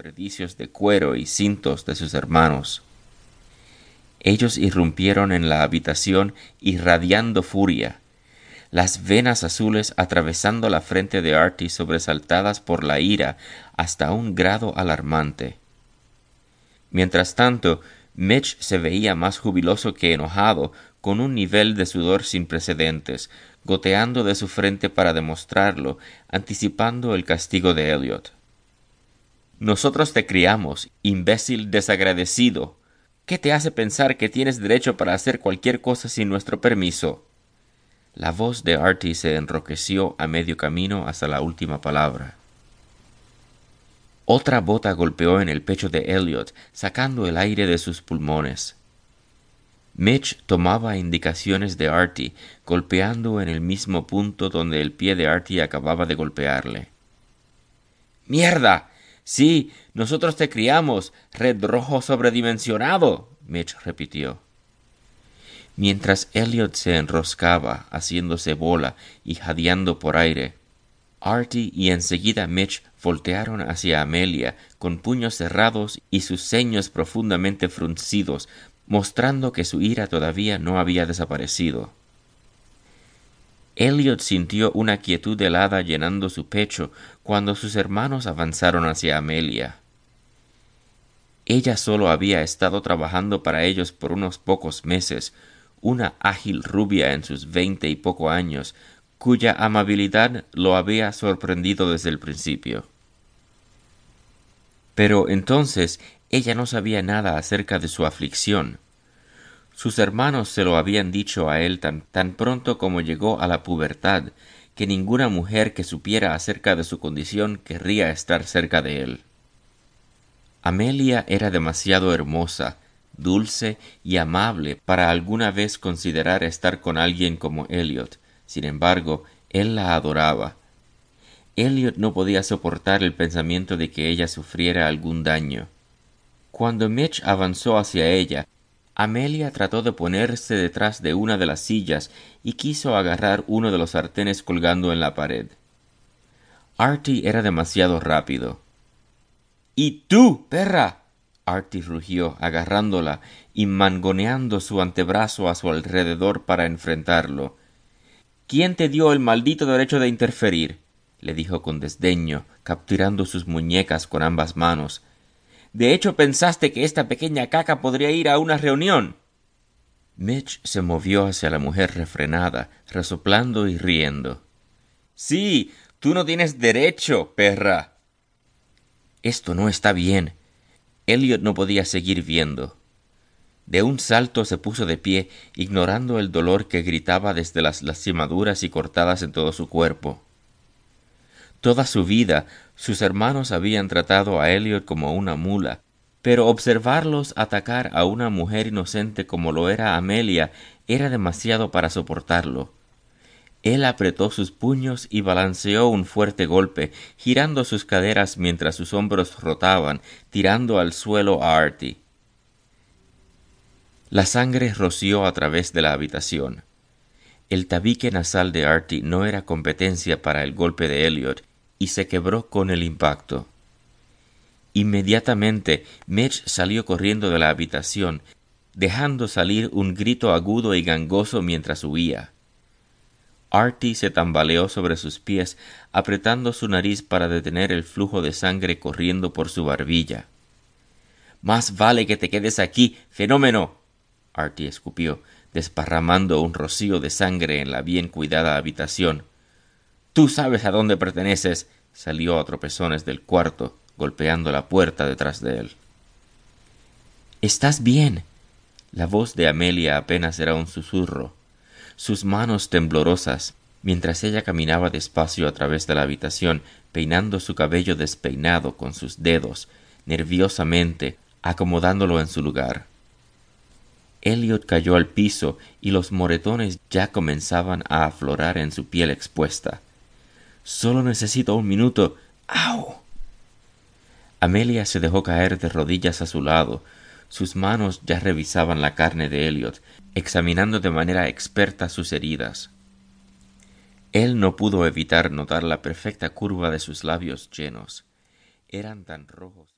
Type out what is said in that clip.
desperdicios de cuero y cintos de sus hermanos. Ellos irrumpieron en la habitación irradiando furia, las venas azules atravesando la frente de Artie sobresaltadas por la ira hasta un grado alarmante. Mientras tanto, Mitch se veía más jubiloso que enojado, con un nivel de sudor sin precedentes, goteando de su frente para demostrarlo, anticipando el castigo de Elliot. Nosotros te criamos, imbécil desagradecido. ¿Qué te hace pensar que tienes derecho para hacer cualquier cosa sin nuestro permiso? La voz de Artie se enroqueció a medio camino hasta la última palabra. Otra bota golpeó en el pecho de Elliot, sacando el aire de sus pulmones. Mitch tomaba indicaciones de Artie, golpeando en el mismo punto donde el pie de Artie acababa de golpearle. ¡Mierda! Sí, nosotros te criamos, red rojo sobredimensionado, Mitch repitió. Mientras Elliot se enroscaba, haciéndose bola y jadeando por aire, Artie y enseguida Mitch voltearon hacia Amelia con puños cerrados y sus ceños profundamente fruncidos, mostrando que su ira todavía no había desaparecido. Elliot sintió una quietud helada llenando su pecho cuando sus hermanos avanzaron hacia Amelia. Ella solo había estado trabajando para ellos por unos pocos meses, una ágil rubia en sus veinte y poco años, cuya amabilidad lo había sorprendido desde el principio. Pero entonces ella no sabía nada acerca de su aflicción. Sus hermanos se lo habían dicho a él tan, tan pronto como llegó a la pubertad, que ninguna mujer que supiera acerca de su condición querría estar cerca de él. Amelia era demasiado hermosa, dulce y amable para alguna vez considerar estar con alguien como Elliot, sin embargo, él la adoraba. Elliot no podía soportar el pensamiento de que ella sufriera algún daño. Cuando Mitch avanzó hacia ella, Amelia trató de ponerse detrás de una de las sillas y quiso agarrar uno de los sartenes colgando en la pared. Artie era demasiado rápido. ¿Y tú, perra? Artie rugió, agarrándola y mangoneando su antebrazo a su alrededor para enfrentarlo. ¿Quién te dio el maldito derecho de interferir? le dijo con desdeño, capturando sus muñecas con ambas manos. De hecho pensaste que esta pequeña caca podría ir a una reunión. Mitch se movió hacia la mujer refrenada, resoplando y riendo. Sí, tú no tienes derecho, perra. Esto no está bien. Elliot no podía seguir viendo. De un salto se puso de pie, ignorando el dolor que gritaba desde las lastimaduras y cortadas en todo su cuerpo. Toda su vida sus hermanos habían tratado a Elliot como una mula, pero observarlos atacar a una mujer inocente como lo era Amelia era demasiado para soportarlo. Él apretó sus puños y balanceó un fuerte golpe, girando sus caderas mientras sus hombros rotaban, tirando al suelo a Artie. La sangre roció a través de la habitación. El tabique nasal de Artie no era competencia para el golpe de Elliot y se quebró con el impacto. Inmediatamente Mitch salió corriendo de la habitación, dejando salir un grito agudo y gangoso mientras huía. Artie se tambaleó sobre sus pies, apretando su nariz para detener el flujo de sangre corriendo por su barbilla. Más vale que te quedes aquí, fenómeno. Artie escupió, desparramando un rocío de sangre en la bien cuidada habitación. Tú sabes a dónde perteneces. salió a tropezones del cuarto, golpeando la puerta detrás de él. Estás bien. La voz de Amelia apenas era un susurro. Sus manos temblorosas, mientras ella caminaba despacio a través de la habitación, peinando su cabello despeinado con sus dedos, nerviosamente, acomodándolo en su lugar. Elliot cayó al piso y los moretones ya comenzaban a aflorar en su piel expuesta. Solo necesito un minuto. ¡Au! Amelia se dejó caer de rodillas a su lado. Sus manos ya revisaban la carne de Elliot, examinando de manera experta sus heridas. Él no pudo evitar notar la perfecta curva de sus labios llenos. Eran tan rojos.